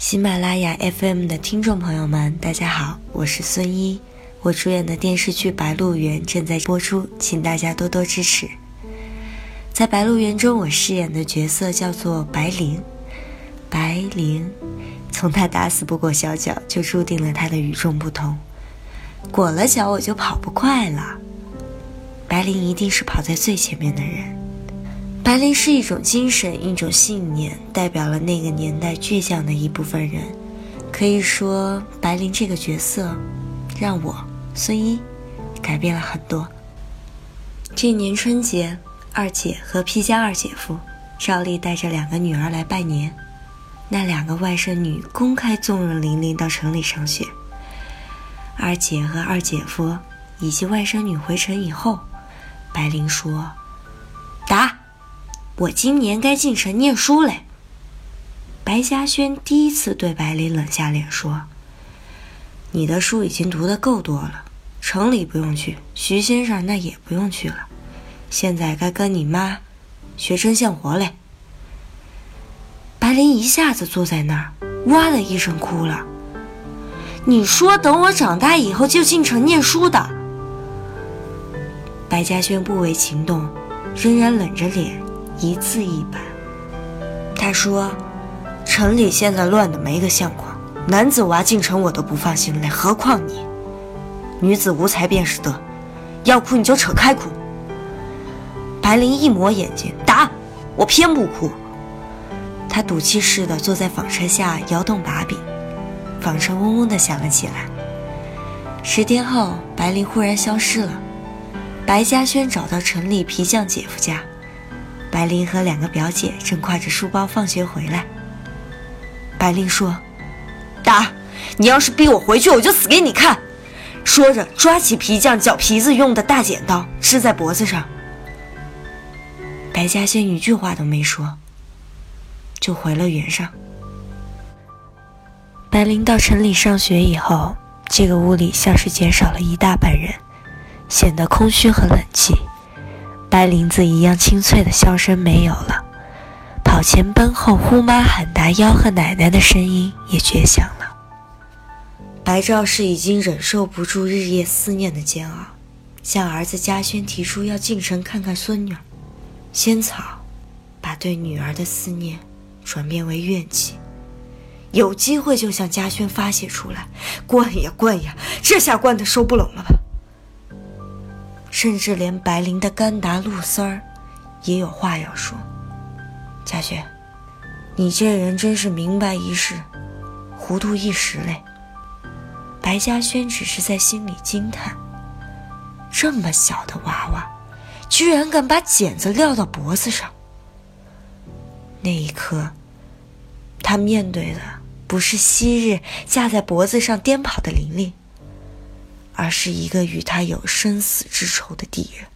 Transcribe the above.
喜马拉雅 FM 的听众朋友们，大家好，我是孙一。我主演的电视剧《白鹿原》正在播出，请大家多多支持。在《白鹿原》中，我饰演的角色叫做白灵。白灵，从他打死不裹小脚，就注定了他的与众不同。裹了脚，我就跑不快了。白灵一定是跑在最前面的人。白灵是一种精神，一种信念，代表了那个年代倔强的一部分人。可以说，白灵这个角色，让我孙一改变了很多。这年春节，二姐和皮家二姐夫照例带着两个女儿来拜年。那两个外甥女公开纵容玲玲到城里上学。二姐和二姐夫以及外甥女回城以后，白灵说：“答。”我今年该进城念书嘞。白嘉轩第一次对白灵冷下脸说：“你的书已经读得够多了，城里不用去，徐先生那也不用去了，现在该跟你妈学针线活嘞。”白灵一下子坐在那儿，哇的一声哭了。你说等我长大以后就进城念书的？白嘉轩不为情动，仍然冷着脸。一字一板，他说：“城里现在乱的没个相况，男子娃进城我都不放心嘞，何况你？女子无才便是德，要哭你就扯开哭。”白灵一抹眼睛，打我偏不哭。他赌气似的坐在纺车下摇动把柄，纺车嗡嗡的响了起来。十天后，白灵忽然消失了。白嘉轩找到城里皮匠姐夫家。白灵和两个表姐正挎着书包放学回来。白灵说：“打！你要是逼我回去，我就死给你看！”说着，抓起皮匠绞皮子用的大剪刀，支在脖子上。白嘉轩一句话都没说，就回了原上。白灵到城里上学以后，这个屋里像是减少了一大半人，显得空虚和冷寂。白绫子一样清脆的笑声没有了，跑前奔后呼妈喊达吆喝奶奶的声音也绝响了。白兆氏已经忍受不住日夜思念的煎熬，向儿子嘉轩提出要进城看看孙女。仙草把对女儿的思念转变为怨气，有机会就向嘉轩发泄出来，灌呀灌呀，这下灌的收不拢了吧？甚至连白灵的甘达陆丝儿，也有话要说。嘉轩，你这人真是明白一世，糊涂一时嘞。白嘉轩只是在心里惊叹：这么小的娃娃，居然敢把剪子撂到脖子上。那一刻，他面对的不是昔日架在脖子上颠跑的玲玲。而是一个与他有生死之仇的敌人。